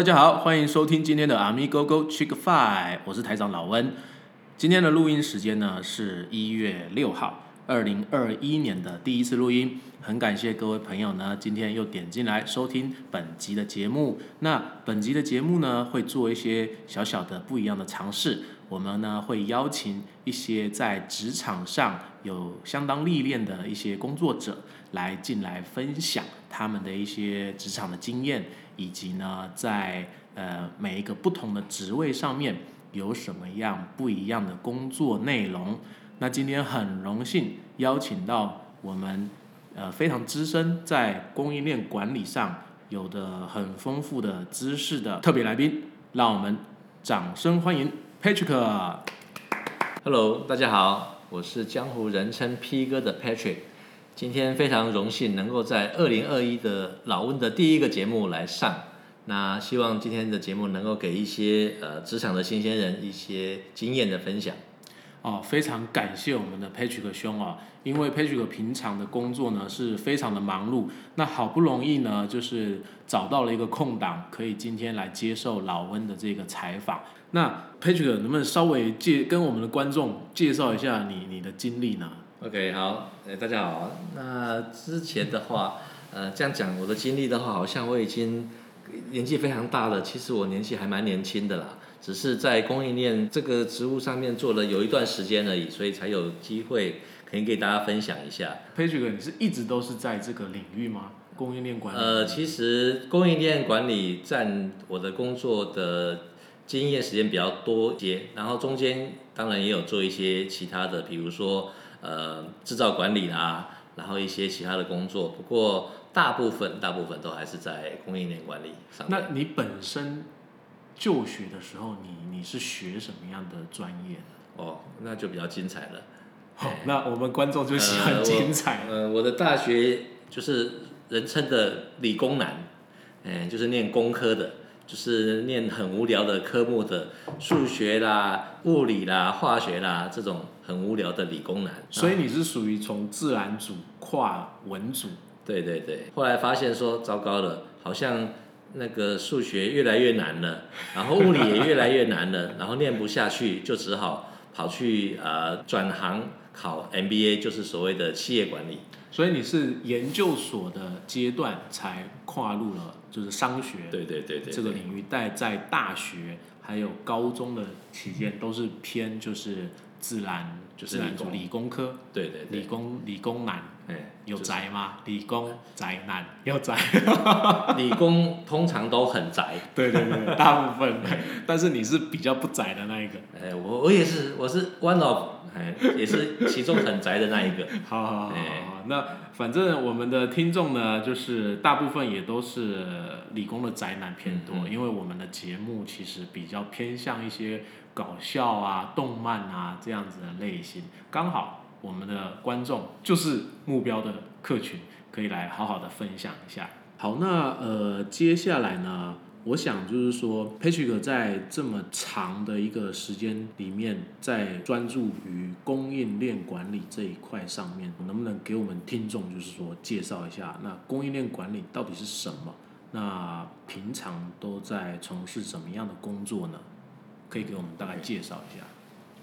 大家好，欢迎收听今天的 Amigo Go Chick Five，我是台长老温。今天的录音时间呢是一月六号，二零二一年的第一次录音，很感谢各位朋友呢今天又点进来收听本集的节目。那本集的节目呢会做一些小小的不一样的尝试，我们呢会邀请一些在职场上有相当历练的一些工作者来进来分享他们的一些职场的经验。以及呢，在呃每一个不同的职位上面有什么样不一样的工作内容？那今天很荣幸邀请到我们呃非常资深在供应链管理上有的很丰富的知识的特别来宾，让我们掌声欢迎 Patrick。Hello，大家好，我是江湖人称 P 哥的 Patrick。今天非常荣幸能够在二零二一的老温的第一个节目来上，那希望今天的节目能够给一些呃职场的新鲜人一些经验的分享。哦，非常感谢我们的 Patrick 兄啊，因为 Patrick 平常的工作呢是非常的忙碌，那好不容易呢就是找到了一个空档，可以今天来接受老温的这个采访。那 Patrick 能不能稍微介跟我们的观众介绍一下你你的经历呢？OK，好，呃，大家好。那之前的话，呃，这样讲我的经历的话，好像我已经年纪非常大了。其实我年纪还蛮年轻的啦，只是在供应链这个职务上面做了有一段时间而已，所以才有机会可以给大家分享一下。Patrick，你是一直都是在这个领域吗？供应链管理？呃，其实供应链管理占我的工作的经验时间比较多一些，然后中间当然也有做一些其他的，比如说呃制造管理啦，然后一些其他的工作。不过大部分大部分都还是在供应链管理上面。那你本身就学的时候，你你是学什么样的专业呢？哦，那就比较精彩了。好，那我们观众就喜欢精彩。呃，我的大学就是人称的理工男，哎、就是念工科的，就是念很无聊的科目的，数学啦、物理啦、化学啦这种很无聊的理工男。所以啊你是属于从自然组跨文组，对对对，后来发现说糟糕了，好像那个数学越来越难了，然后物理也越来越难了，然后念不下去，就只好跑去呃转行考 MBA，就是所谓的企业管理。所以你是研究所的阶段才跨入了就是商学对对对对，这个领域，但在大学还有高中的期间都是偏就是自然就是自然理工理工科，对对对。理，工理工男哎，有就是宅吗？理工宅男有宅。理工通常都很宅，对对对，大部分，但是你是比较不宅的那一个。哎，我我也是，我是 one of，哎，也是其中很宅的那一个。好好好好哎好，那反正我们的听众呢，就是大部分也都是理工的宅男偏多，因为我们的节目其实比较偏向一些搞笑啊、动漫啊这样子的类型，刚好我们的观众就是目标的客群，可以来好好的分享一下。好，那呃，接下来呢，我想就是说，Patrick 在这么长的一个时间里面，在专注于供应链管理这一块上面，能不能给我们听众就是说介绍一下，那供应链管理到底是什么？那平常都在从事什么样的工作呢？可以给我们大概介绍一下。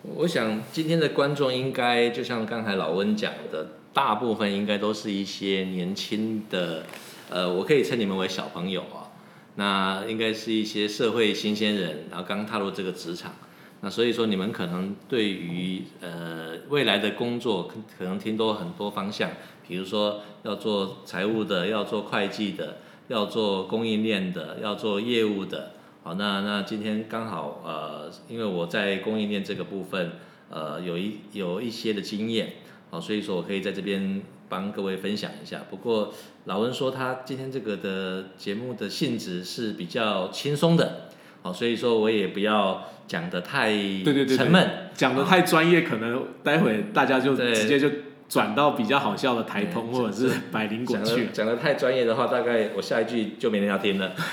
我想今天的观众应该就像刚才老温讲的，大部分应该都是一些年轻的，呃，我可以称你们为小朋友啊。那应该是一些社会新鲜人，然后刚踏入这个职场。那所以说你们可能对于呃未来的工作可可能听多很多方向，比如说要做财务的，要做会计的，要做供应链的，要做业务的。好，那那今天刚好呃，因为我在供应链这个部分呃有一有一些的经验，好，所以说我可以在这边帮各位分享一下。不过老温说他今天这个的节目的性质是比较轻松的，好，所以说我也不要讲的太对对对对沉闷，讲的太专业，可能待会大家就直接就转到比较好笑的台通或者是百灵果讲去了。讲的太专业的话，大概我下一句就没人要听了。好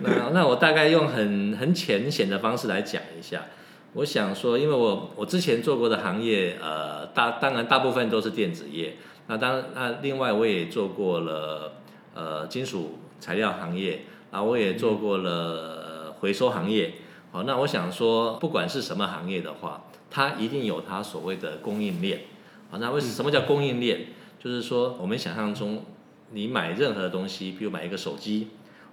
那那我大概用很很浅显的方式来讲一下。我想说，因为我我之前做过的行业，呃，大当然大部分都是电子业。那当那另外我也做过了呃金属材料行业，啊，我也做过了回收行业。好，那我想说，不管是什么行业的话，它一定有它所谓的供应链。好，那为什么叫供应链？就是说，我们想象中，你买任何东西，比如买一个手机，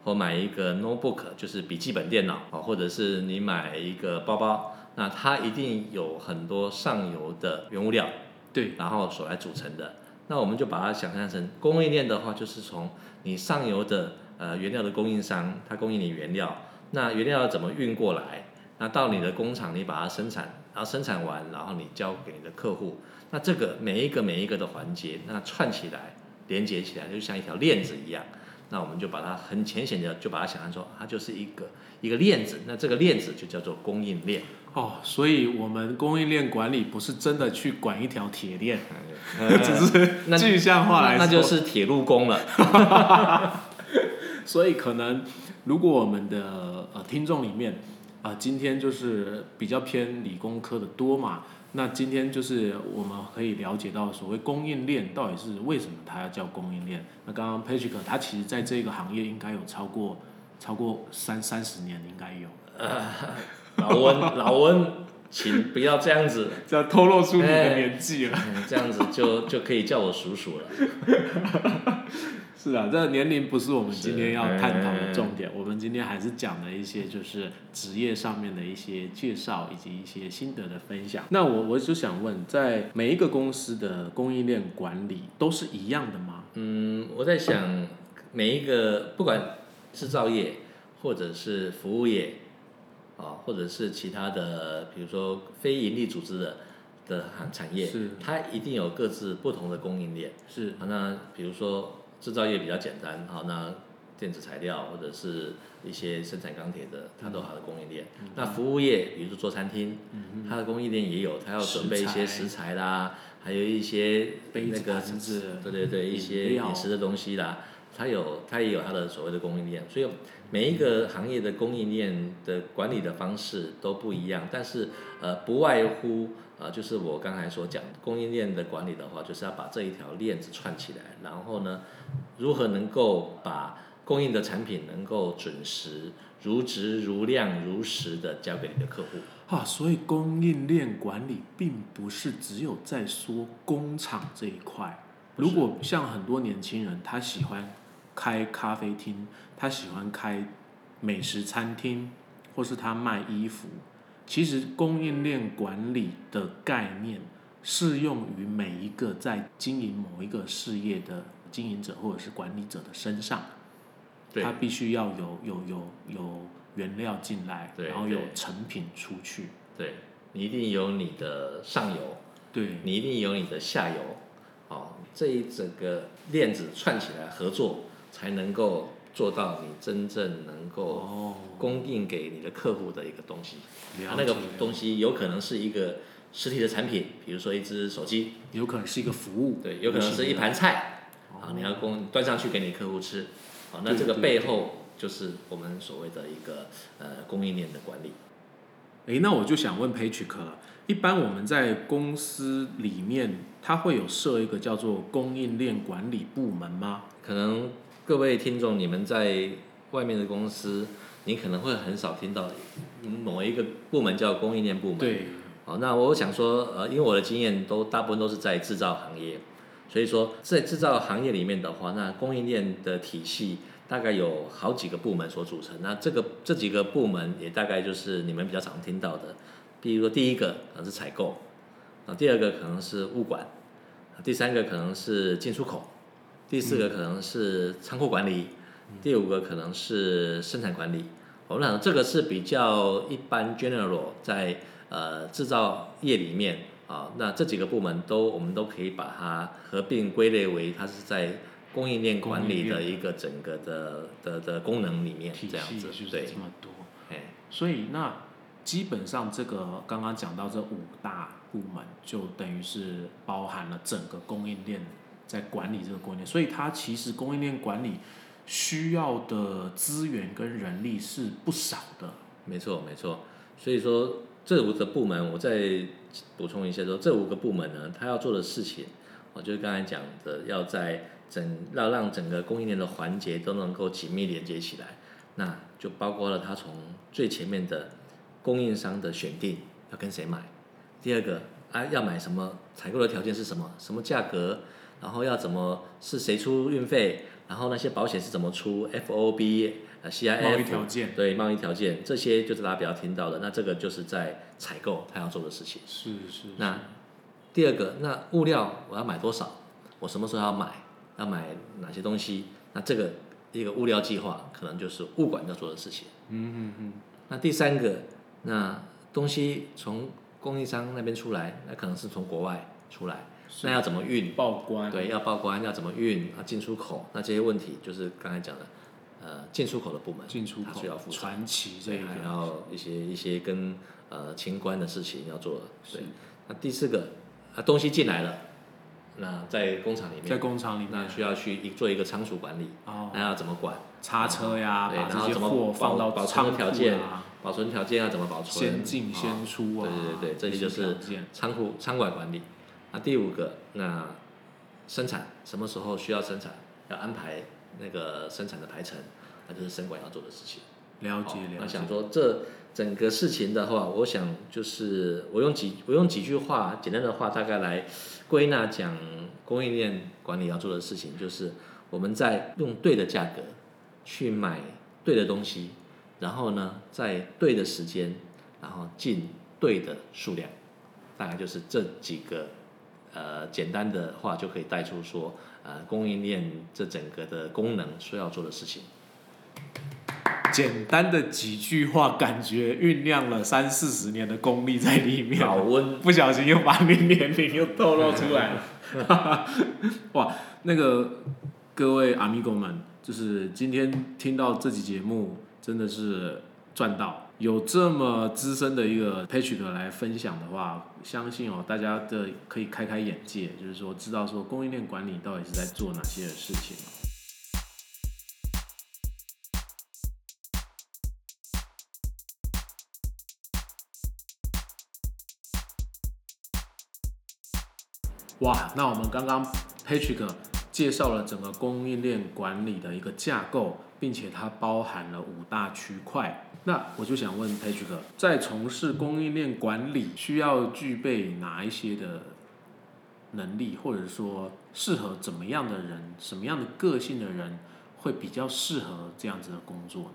或买一个 notebook，就是笔记本电脑，啊，或者是你买一个包包，那它一定有很多上游的原物料，对，然后所来组成的。那我们就把它想象成供应链的话，就是从你上游的呃原料的供应商，它供应你原料，那原料要怎么运过来？那到你的工厂，你把它生产，然后生产完，然后你交给你的客户。那这个每一个每一个的环节，那串起来、连接起来，就像一条链子一样。那我们就把它很浅显的，就把它想象说，它就是一个一个链子。那这个链子就叫做供应链。哦，所以我们供应链管理不是真的去管一条铁链，只是具象化来说，那就是铁路工了。所以可能如果我们的呃听众里面啊，今天就是比较偏理工科的多嘛。那今天就是我们可以了解到所谓供应链到底是为什么它要叫供应链。那刚刚 Patrick 他其实在这个行业应该有超过超过三三十年，应该有。老 温老温，请不要这样子，这样透露出你的年纪了。这样子就就可以叫我叔叔了。是啊，这个年龄不是我们今天要探讨的重点。我们今天还是讲了一些就是职业上面的一些介绍，以及一些心得的分享。那我我就想问，在每一个公司的供应链管理都是一样的吗？嗯，我在想，每一个不管制造业或者是服务业，啊，或者是其他的，比如说非盈利组织的的行产业，是它一定有各自不同的供应链。是啊，那比如说。制造业比较简单，好，那电子材料或者是一些生产钢铁的，它都有它的供应链。那服务业，比如说做餐厅，它的供应链也有，它要准备一些食材啦，还有一些那个对对对，一些饮食的东西啦，它有它也有它的所谓的供应链。所以每一个行业的供应链的管理的方式都不一样，但是呃，不外乎。呃，就是我刚才所讲供应链的管理的话，就是要把这一条链子串起来，然后呢，如何能够把供应的产品能够准时、如质、如量、如实的交给你的客户。啊，所以供应链管理并不是只有在说工厂这一块。如果像很多年轻人，他喜欢开咖啡厅，他喜欢开美食餐厅，或是他卖衣服。其实供应链管理的概念适用于每一个在经营某一个事业的经营者或者是管理者的身上，他必须要有有有有原料进来，然后有成品出去。对，你一定有你的上游，对你一定有你的下游，哦，这一整个链子串起来合作才能够。做到你真正能够供应给你的客户的一个东西，它那个东西有可能是一个实体的产品，比如说一只手机，有可能是一个服务，对，有可能是一盘菜，啊，你要供端上去给你客户吃，好，那这个背后就是我们所谓的一个呃供应链的管理。哎，那我就想问 Patrick 了，一般我们在公司里面，它会有设一个叫做供应链管理部门吗？可能。各位听众，你们在外面的公司，你可能会很少听到某一个部门叫供应链部门。对。好，那我想说，呃，因为我的经验都大部分都是在制造行业，所以说在制造行业里面的话，那供应链的体系大概有好几个部门所组成。那这个这几个部门也大概就是你们比较常听到的，比如说第一个可能是采购，啊，第二个可能是物管，第三个可能是进出口。第四个可能是仓库管理，第五个可能是生产管理。我们讲这个是比较一般 general 在呃制造业里面啊，那这几个部门都我们都可以把它合并归类为它是在供应链管理的一个整个的的的功能里面这样子，对，这么多。哎，所以那基本上这个刚刚讲到这五大部门，就等于是包含了整个供应链。在管理这个供应链，所以它其实供应链管理需要的资源跟人力是不少的。没错，没错。所以说这五个部门，我再补充一下说，这五个部门呢，它要做的事情，我就是刚才讲的，要在整要让整个供应链的环节都能够紧密连接起来。那就包括了它从最前面的供应商的选定要跟谁买，第二个啊要买什么，采购的条件是什么，什么价格，然后要怎么是谁出运费，然后那些保险是怎么出，FOB 呃 CIF 贸易条件对贸易条件这些就是大家比较听到的，那这个就是在采购他要做的事情。是是，那第二个，那物料我要买多少？我什么时候要买？要买哪些东西？那这个一个物料计划，可能就是物管要做的事情。嗯嗯嗯，那第三个，那东西从供应商那边出来，那可能是从国外出来，那要怎么运？报关，对，要报关，要怎么运？啊，进出口，那这些问题就是刚才讲的，呃，进出口的部门，进出口需要负责。传奇这一，个还要一些一些跟呃清关的事情要做。对，那第四个，啊，东西进来了，那在工厂里面，在工厂里面那需要去一做一个仓储管理，哦，那要怎么管？叉车呀，对，把这些然后怎么保货放到保存条件啊，保存条件要怎么保存？先进啊先出啊，对对对，这些就是仓库仓管管理。那第五个，那生产什么时候需要生产，要安排那个生产的排程，那就是生管要做的事情。了解了解那想，说这整个事情的话，我想就是我用几我用几句话简单的话，大概来归纳讲供应链管理要做的事情，就是我们在用对的价格去买对的东西，然后呢，在对的时间，然后进对的数量，大概就是这几个呃简单的话就可以带出说呃供应链这整个的功能所要做的事情。简单的几句话，感觉酝酿了三四十年的功力在里面。老温不小心又把你年龄又透露出来了。哇，那个各位阿米狗们，就是今天听到这期节目，真的是赚到。有这么资深的一个 Patrick 来分享的话，相信哦，大家的可以开开眼界，就是说知道说供应链管理到底是在做哪些的事情。哇，那我们刚刚 Patrick 介绍了整个供应链管理的一个架构，并且它包含了五大区块。那我就想问 Patrick，在从事供应链管理需要具备哪一些的能力，或者说适合怎么样的人，什么样的个性的人会比较适合这样子的工作呢？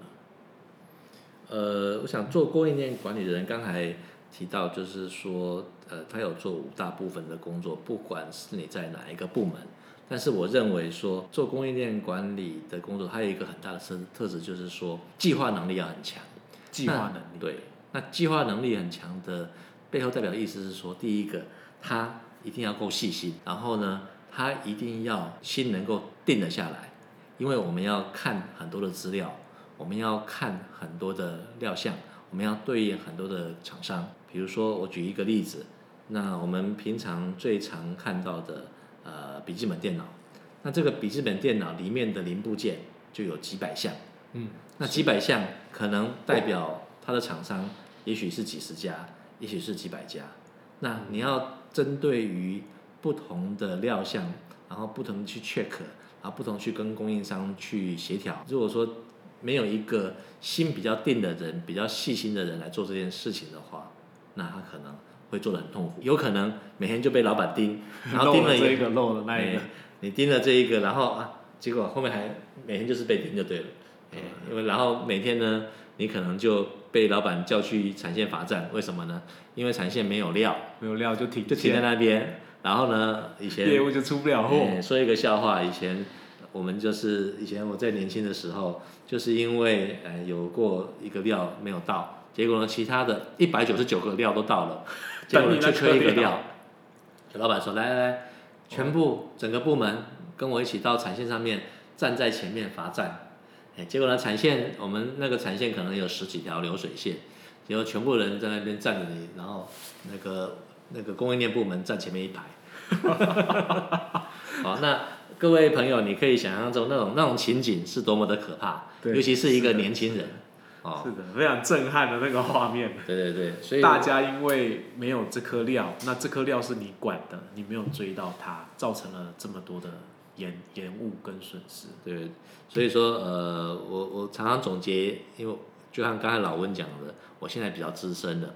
呃，我想做供应链管理的人，刚才提到就是说，呃，他有做五大部分的工作，不管是你在哪一个部门，但是我认为说做供应链管理的工作，它有一个很大的特特质，就是说计划能力要很强。计划能力，对，那计划能力很强的背后代表的意思是说，第一个，他一定要够细心，然后呢，他一定要心能够定得下来，因为我们要看很多的资料，我们要看很多的料项，我们要对应很多的厂商。比如说，我举一个例子，那我们平常最常看到的呃笔记本电脑，那这个笔记本电脑里面的零部件就有几百项。嗯，那几百项可能代表它的厂商，也许是几十家，也许是几百家。那你要针对于不同的料项，然后不同去 check，然后不同去跟供应商去协调。如果说没有一个心比较定的人，比较细心的人来做这件事情的话，那他可能会做的很痛苦，有可能每天就被老板盯，然后盯了这个，漏了那一个哎，你盯了这一个，然后啊，结果后面还每天就是被盯就对了。哎，因为然后每天呢，你可能就被老板叫去产线罚站，为什么呢？因为产线没有料，没有料就停就停在，那边。然后呢，以前业务就出不了货。哎说一个笑话，以前我们就是以前我在年轻的时候，就是因为呃有过一个料没有到，结果呢其他的一百九十九个料都到了，结果呢就缺一个料。老板说：“来来来，全部整个部门跟我一起到产线上面站在前面罚站。”哎，结果呢，产线我们那个产线可能有十几条流水线，结果全部人在那边站着你，然后那个那个供应链部门站前面一排。好，那各位朋友，你可以想象中那种那种情景是多么的可怕，对尤其是一个年轻人，哦，是的，非常震撼的那个画面。对对对，所以大家因为没有这颗料，那这颗料是你管的，你没有追到它，造成了这么多的延延误跟损失。对，所以说呃，我我常常总结，因为就像刚才老温讲的，我现在比较资深的，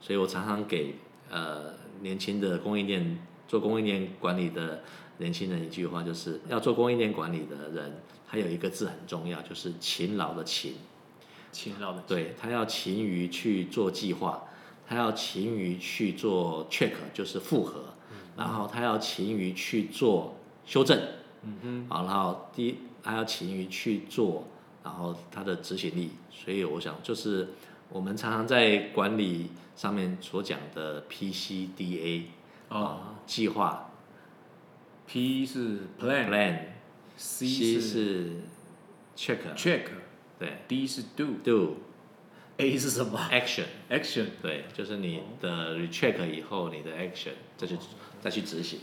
所以我常常给呃年轻的供应链做供应链管理的年轻人一句话，就是要做供应链管理的人，他有一个字很重要，就是勤劳的勤。勤劳的对他要勤于去做计划，他要勤于去做 check，就是复核，然后他要勤于去做修正，嗯哼，好，然后第一他要勤于去做，然后他的执行力，所以我想就是我们常常在管理上面所讲的 PCDA 哦。啊计划，P 是 plan，C plan，C 是是对是 do，A，do 是什么 action。？action。对，就是你的 recheck 以后，你的 action 再去再去执行。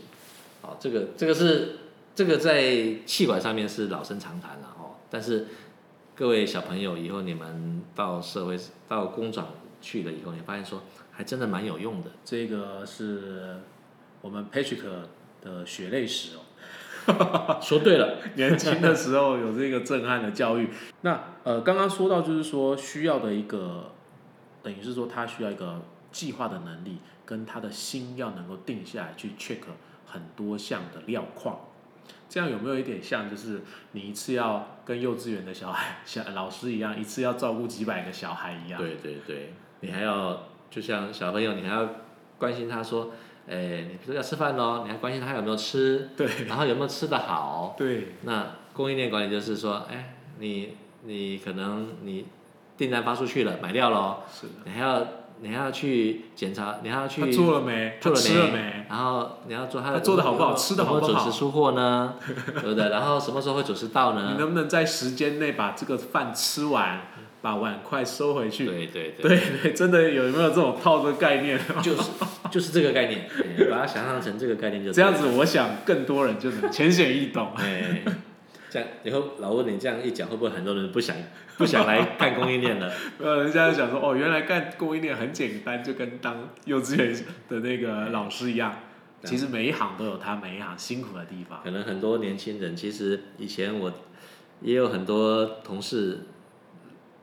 好，这个这个是这个在气管上面是老生常谈了哦。但是各位小朋友，以后你们到社会到工厂去了以后，你发现说还真的蛮有用的。这个是我们 Patrick 的血泪史哦。说对了，年轻的时候有这个震撼的教育。那呃，刚刚说到就是说需要的一个，等于是说他需要一个计划的能力，跟他的心要能够定下来去 check 很多项的料况。这样有没有一点像，就是你一次要跟幼稚园的小孩、小老师一样，一次要照顾几百个小孩一样？对对对，你还要就像小朋友，你还要关心他说，哎，你比如说要吃饭喽，你还关心他有没有吃，对然后有没有吃得好，对那供应链管理就是说，哎，你你可能你订单发出去了，买掉了哦，是的。你还要你还要去检查，你还要去他做了没？他做了吃了没？然后你要做他他做的好不好吃的好不好有没有准时出货呢？对不对？然后什么时候会准时到呢你？能不能在时间内把这个饭吃完，把碗筷收回去？对对对，对对，真的有没有这种套的概念？就是就是这个概念，哎把它想象成这个概念就这样子，我想更多人就能 浅显易懂。哎，这样以后老问你这样一讲，会不会很多人不想不想来干供应链了？呃，人家就想说，哦，原来干供应链很简单，就跟当幼稚园的那个老师一样。其实每一行都有他每一行辛苦的地方。可能很多年轻人，其实以前我也有很多同事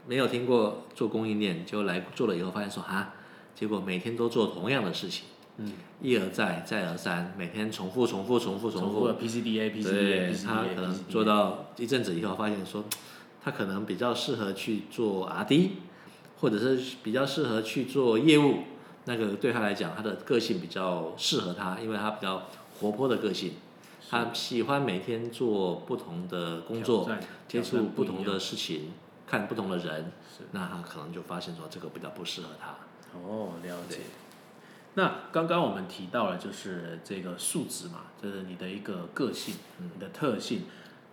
没有听过做供应链，就来做了以后发现说啊，结果每天都做同样的事情，嗯，一而再再而三，每天重复重复重复重复重复 PCDA、对 PCDA、他可能做到一阵子以后，发现说，他可能比较适合去做 RD，或者是比较适合去做业务。那个对他来讲，他的个性比较适合他，因为他比较活泼的个性，他喜欢每天做不同的工作，接触不同。的事情，看不同的人，那他可能就发现说这个比较不适合他。哦，了解。那刚刚我们提到了，就是这个数值嘛，就是你的一个个性、你的特性。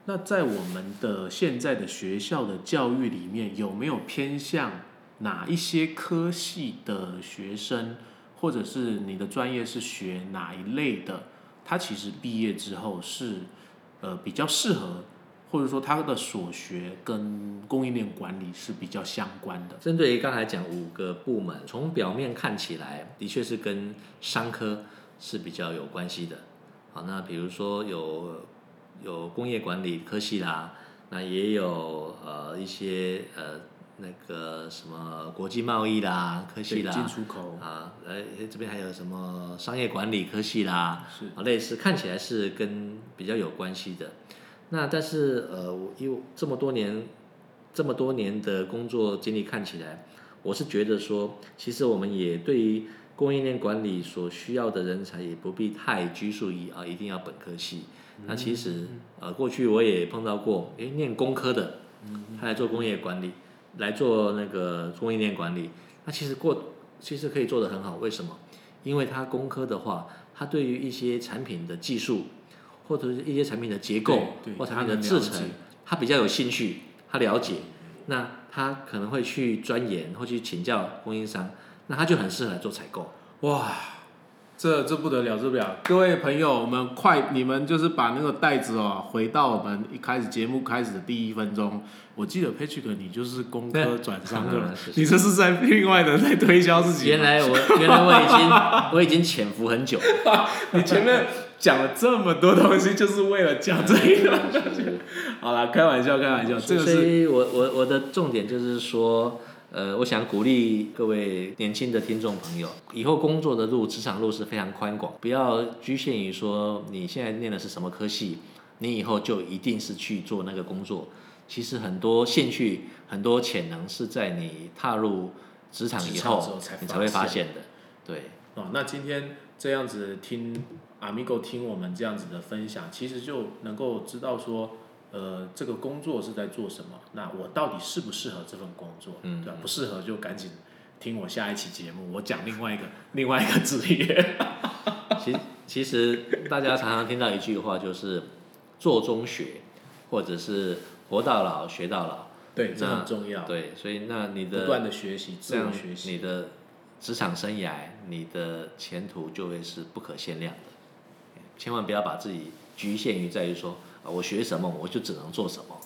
那在我们的现在的学校的教育里面，有没有偏向哪一些科系的学生，或者是你的专业是学哪一类的？他其实毕业之后是呃比较适合，或者说他的所学跟供应链管理是比较相关的。针对于刚才讲五个部门，从表面看起来，的确是跟商科是比较有关系的。好，那比如说有有工业管理科系啦，那也有呃一些呃那个什么国际贸易啦科系啦，对进出口啊，呃这边还有什么商业管理科系啦，是啊，类似看起来是跟比较有关系的。那但是呃，我因为这么多年这么多年的工作经历看起来，我是觉得说，其实我们也对于供应链管理所需要的人才，也不必太拘束于啊，一定要本科系。那其实呃，过去我也碰到过，诶，念工科的，他来做工业管理，来做那个供应链管理，那其实过其实可以做得很好。为什么？因为他工科的话，他对于一些产品的技术，或者是一些产品的结构或产品的制成，他比较有兴趣，他了解，那他可能会去钻研或去请教供应商，那他就很适合来做采购。哇，这这不得了，这不了！各位朋友，我们快，你们就是把那个袋子哦，回到我们一开始节目开始的第一分钟。我记得 Patrick，你就是工科转商的 你这是在另外的在推销自己。原来我原来我已经我已经潜伏很久，你前面讲了这么多东西，就是为了讲这个。是 是好了，开玩笑，开玩笑，这个所是以我我我的重点就是说，呃，我想鼓励各位年轻的听众朋友，以后工作的路、职场路是非常宽广，不要局限于说你现在念的是什么科系，你以后就一定是去做那个工作。其实很多兴趣、很多潜能是在你踏入职场以后你才会发发现的。对，哦，那今天这样子听 Amigo 听我们这样子的分享，其实就能够知道说，呃，这个工作是在做什么，那我到底适不适合这份工作，嗯对吧？不适合就赶紧听我下一期节目，我讲另外一个 另外一个职业。其其实大家常常听到一句话，就是做中学，或者是活到老学到老。对，这很重要，对，所以那你的不断的学习，这样自我学习。你的职场生涯，你的前途就会是不可限量的。千万不要把自己局限于在于说，啊，我学什么我就只能做什么。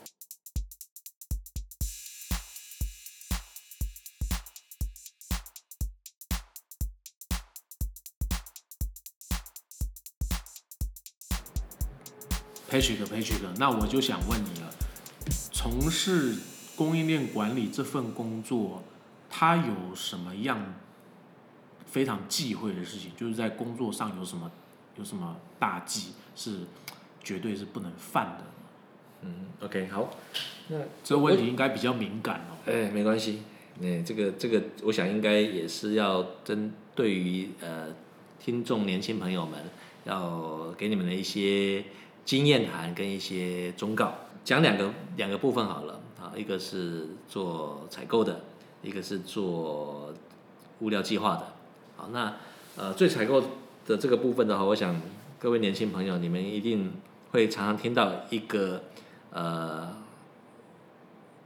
Patrick Patrick，那我就想问你了，从事供应链管理这份工作，它有什么样非常忌讳的事情？就是在工作上有什么有什么大忌是绝对是不能犯的？嗯，OK，好，那这个问题应该比较敏感哦。哎，没关系，哎，这个这个，我想应该也是要针对于呃听众年轻朋友们，要给你们的一些经验谈跟一些忠告，讲两个两个部分好了啊，一个是做采购的，一个是做物料计划的。好，那呃最采购的这个部分的话，我想各位年轻朋友，你们一定会常常听到一个呃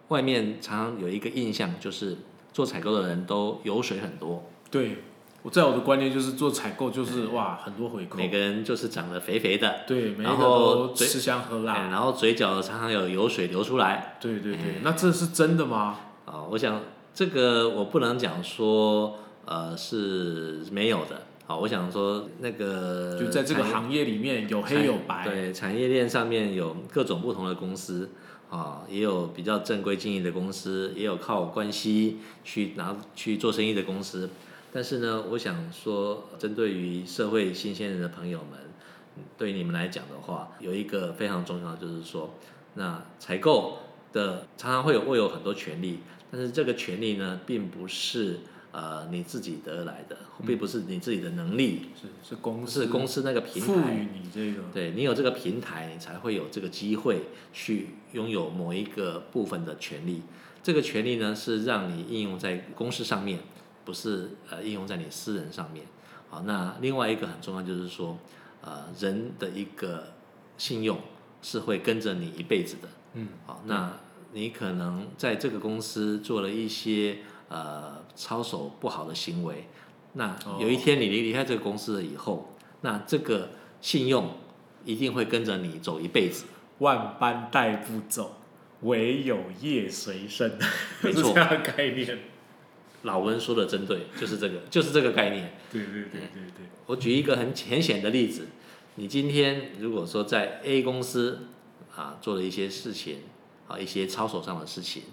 外面常常有一个印象，就是做采购的人都油水很多，对，我在我的观念就是做采购就是哇很多回扣，每个人就是长得肥肥的，对每然后嘴吃香喝哎辣。然后嘴角常常有油水流出来。对对。对，那这是真的吗？啊、我想这个我不能讲说呃是没有的，好，我想说那个就在这个行业里面有黑有白。对，产业链上面有各种不同的公司啊，也有比较正规经营的公司，也有靠关系去拿去做生意的公司。但是呢，我想说，针对于社会新鲜人的朋友们，嗯对于你们来讲的话，有一个非常重要的就是说，那采购的常常会有会有很多权利，但是这个权利呢，并不是呃你自己得来的，并不是你自己的能力，是是公司是公司那个平台赋予你这个。对你有这个平台，你才会有这个机会去拥有某一个部分的权利。这个权利呢，是让你应用在公司上面，不是呃应用在你私人上面。好，那另外一个很重要就是说，呃，人的一个信用是会跟着你一辈子的。嗯，好，那你可能在这个公司做了一些呃操守不好的行为，那有一天你离离开这个公司了以后，那这个信用一定会跟着你走一辈子。万般带不走，唯有业随身，没错 是这样的概念。老温说的真对，就是这个，就是这个概念。对对对对对，我举一个很浅显的例子，你今天如果说在 A 公司啊做了一些事情啊一些操守上的事情，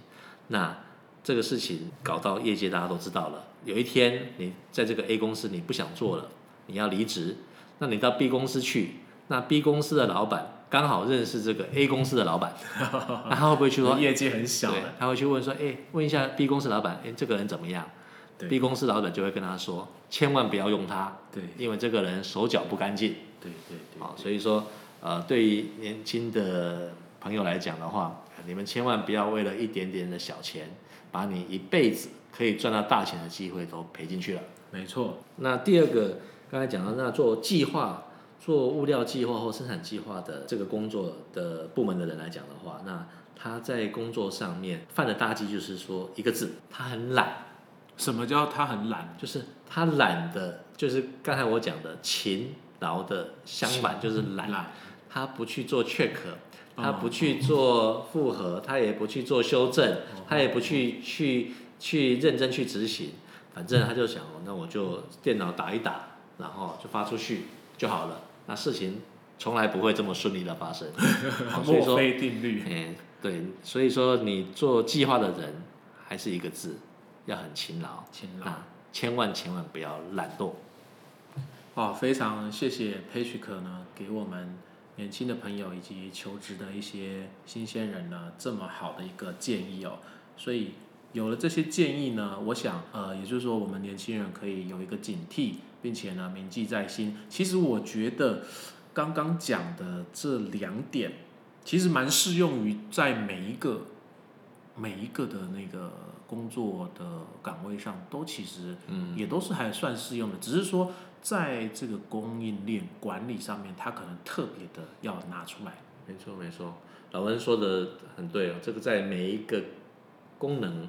那这个事情搞到业界大家都知道了。有一天你在这个 A 公司你不想做了，你要离职，那你到 B 公司去，那 B 公司的老板刚好认识这个 A 公司的老板，那他会不会去说？业界很小，，他会去问说，哎，问一下 B 公司老板，哎，这个人怎么样对？B 公司老板就会跟他说，千万不要用他，对因为这个人手脚不干净。对对对，好，所以说，呃，对于年轻的朋友来讲的话，你们千万不要为了一点点的小钱，把你一辈子可以赚到大钱的机会都赔进去了。没错，那第二个，刚才讲到那做计划、做物料计划或生产计划的这个工作的部门的人来讲的话，那他在工作上面犯的大忌就是说一个字，他很懒。什么叫他很懒？就是他懒的，就是刚才我讲的勤劳的相反就是懒。懒，他不去做 check，他哦不去做复核，他也不去做修正，他也不去去去认真去执行，反正他就想，哦那我就电脑打一打，然后就发出去就好了。那事情从来不会这么顺利的发生。所以墨说，菲定律。哎，对，所以说你做计划的人还是一个字，要很勤劳，勤劳那千万千万不要懒惰。哦，非常谢谢 Patrick 呢，给我们年轻的朋友以及求职的一些新鲜人呢这么好的一个建议哦。所以有了这些建议呢，我想呃，也就是说我们年轻人可以有一个警惕，并且呢铭记在心。其实我觉得刚刚讲的这两点，其实蛮适用于在每一个每一个的那个工作的岗位上，都其实嗯，也都是还算适用的，只是说在这个供应链管理上面，他可能特别的要拿出来。没错没错，老文说的很对哦。这个在每一个功能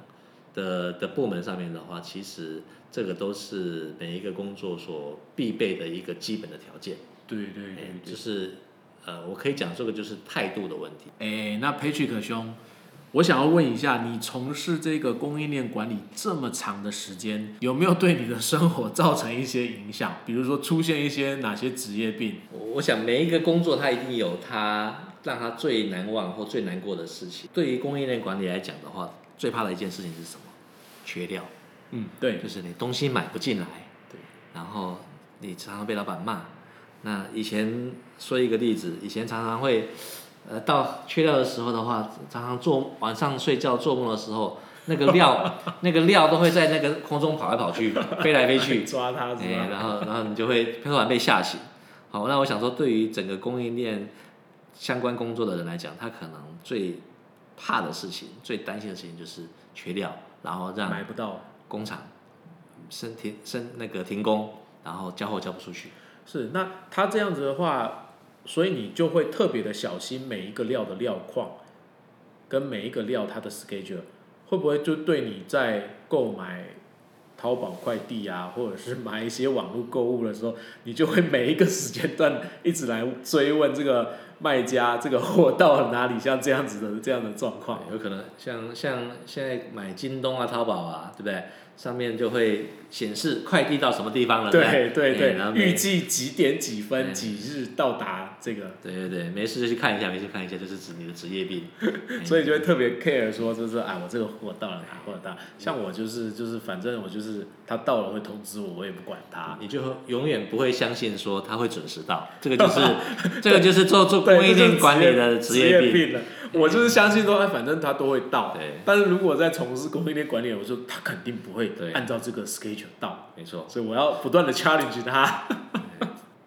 的的部门上面的话，其实这个都是每一个工作所必备的一个基本的条件。对对哎就是呃，我可以讲这个就是态度的问题。哎，那 Patrick 兄，我想要问一下，你从事这个供应链管理这么长的时间，有没有对你的生活造成一些影响？比如说出现一些哪些职业病？我我想每一个工作它一定有它让他最难忘或最难过的事情。对于供应链管理来讲的话，最怕的一件事情是什么？缺料。嗯，对，就是你东西买不进来，对，然后你常常被老板骂。那以前说一个例子，以前常常会，呃，到缺料的时候的话，常常做晚上睡觉做梦的时候，那个料 那个料都会在那个空中跑来跑去，飞来飞去，抓他是哎，吧？然后然后你就会突然被吓醒。好，那我想说，对于整个供应链相关工作的人来讲，他可能最怕的事情、最担心的事情就是缺料，然后让买不到。工厂升停升那个停工，然后交货交不出去。是，那他这样子的话，所以你就会特别的小心每一个料的料况，跟每一个料它的 schedule，会不会就对你在购买淘宝快递啊，或者是买一些网络购物的时候，你就会每一个时间段一直来追问这个卖家这个货到了哪里，像这样子的这样的状况。有可能像像现在买京东啊、淘宝啊，对不对？上面就会显示快递到什么地方了。对对对对然后，预计几点几分嗯几日到达这个。对对对，没事就去看一下，没事看一下，就是指你的职业病。所以就会特别 care 说，就是哎，我这个货到了哪，货到。像我就是就是，反正我就是他到了会通知我，我也不管他。你就永远不会相信说他会准时到，这个就是 这个就是做做对供应链管理的职职业病。了。我就是相信说，哎，反正他都会到。对，但是如果在从事供应链管理，我说他肯定不会对按照这个 schedule 到，没错。所以我要不断的 challenge 他。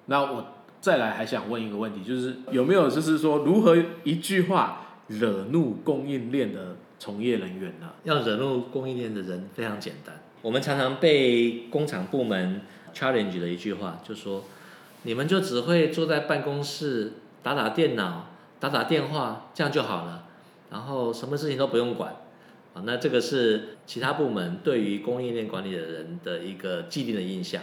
那我再来还想问一个问题，就是有没有就是说如何一句话惹怒供应链的从业人员呢？要惹怒供应链的人非常简单。我们常常被工厂部门 challenge 的一句话，就说你们就只会坐在办公室打打电脑、打打电话，这样就好了，然后什么事情都不用管。啊，那这个是其他部门对于供应链管理的人的一个既定的印象，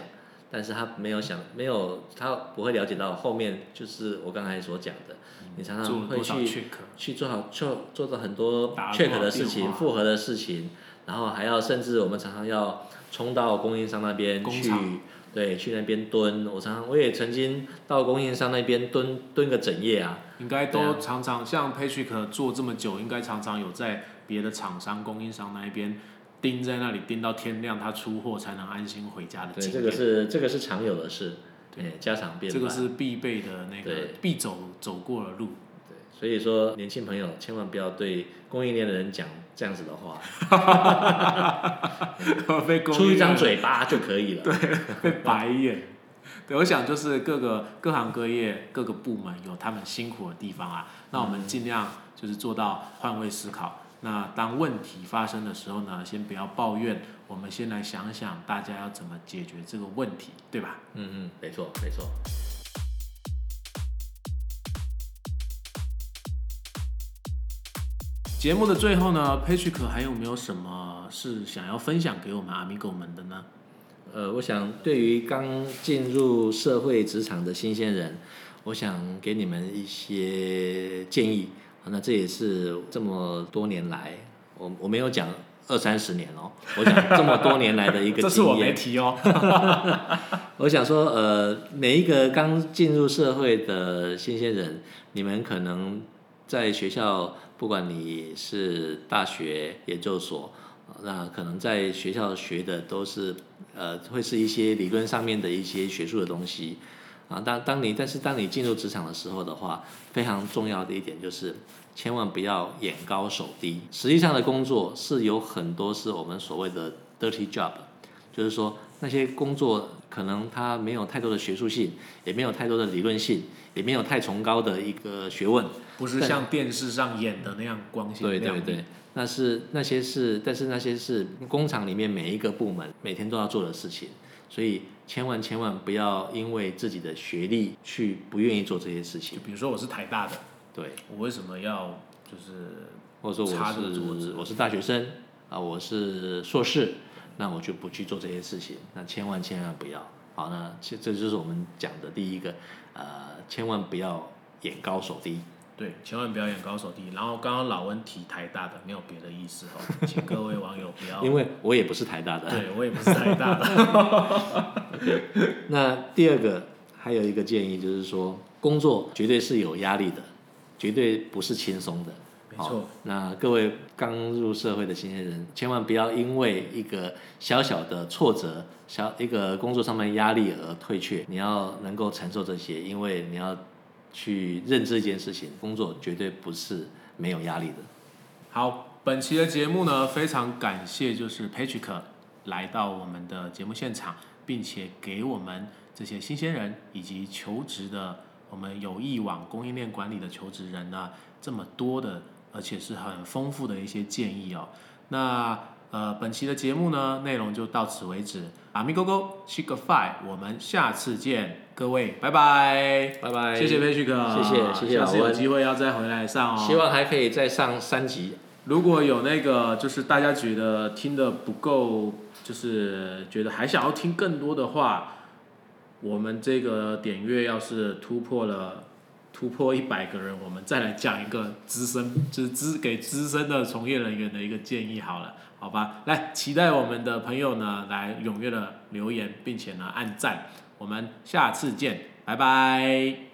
但是他没有想，没有他不会了解到后面就是我刚才所讲的，你常常会去？去做好做做到很多打 check 的事情、复合的事情，然后还要甚至我们常常要冲到供应商那边去对，去那边蹲。我常常我也曾经到供应商那边蹲蹲个整夜啊，应该都常常像 Patrick 做这么久，应该常常有在别的厂商、供应商那一边盯在那里盯到天亮，他出货才能安心回家的对，经验。这个是这个是常有的事，对对，家常便饭。这个是必备的那个必走走过的路。对，所以说年轻朋友千万不要对供应链的人讲这样子的话，出一张嘴巴就可以了。对，被白眼。对，我想就是各个各行各业各个部门有他们辛苦的地方啊，那我们尽量就是做到换位思考。那当问题发生的时候呢，先不要抱怨，我们先来想想大家要怎么解决这个问题，对吧？嗯嗯，没错没错。节目的最后呢，Patrick 还有没有什么是想要分享给我们 Amigo 们的呢？呃，我想对于刚进入社会职场的新鲜人，我想给你们一些建议。那这也是这么多年来，我我没有讲二三十年哦，我讲这么多年来的一个经验。这是我没提哦。我想说，呃，每一个刚进入社会的新鲜人，你们可能在学校，不管你是大学、研究所，那可能在学校学的都是，呃，会是一些理论上面的一些学术的东西。啊，当当你但是当你进入职场的时候的话，非常重要的一点就是，千万不要眼高手低。实际上的工作是有很多是我们所谓的 dirty job，就是说那些工作可能它没有太多的学术性，也没有太多的理论性，也没有太崇高的一个学问，不是像电视上演的那样光鲜亮丽。对对对，那是那些是，但是那些是工厂里面每一个部门每天都要做的事情，所以。千万千万不要因为自己的学历去不愿意做这些事情。就比如说我是台大的，对我为什么要就是，或者说我是我是大学生啊，我是硕士，那我就不去做这些事情。那千万千万不要。好，那这这就是我们讲的第一个，呃，千万不要眼高手低。对，千万不要眼高手低。然后刚刚老温提台大的，没有别的意思哦，请各位网友不要。因为我也不是台大的。对，我也不是台大的。那第二个还有一个建议就是说，工作绝对是有压力的，绝对不是轻松的。没错。那各位刚入社会的新鲜人，千万不要因为一个小小的挫折、小一个工作上面压力而退却。你要能够承受这些，因为你要。去认知一件事情，工作绝对不是没有压力的。好，本期的节目呢，非常感谢就是 Patrick 来到我们的节目现场，并且给我们这些新鲜人以及求职的我们有意往供应链管理的求职人呢，这么多的而且是很丰富的一些建议哦。那呃，本期的节目呢，内容就到此为止。阿咪勾勾，Chick Five，我们下次见。各位，拜拜，拜拜，谢谢佩旭哥，谢谢，谢谢老温，有机会要再回来上哦，希望还可以再上三集。如果有那个，就是大家觉得听的不够，就是觉得还想要听更多的话，我们这个点阅要是突破了，突破一百个人，我们再来讲一个资深，就是资给资深的从业人员的一个建议好了，好吧？来，期待我们的朋友呢来踊跃的留言，并且呢按赞。我们下次见，拜拜。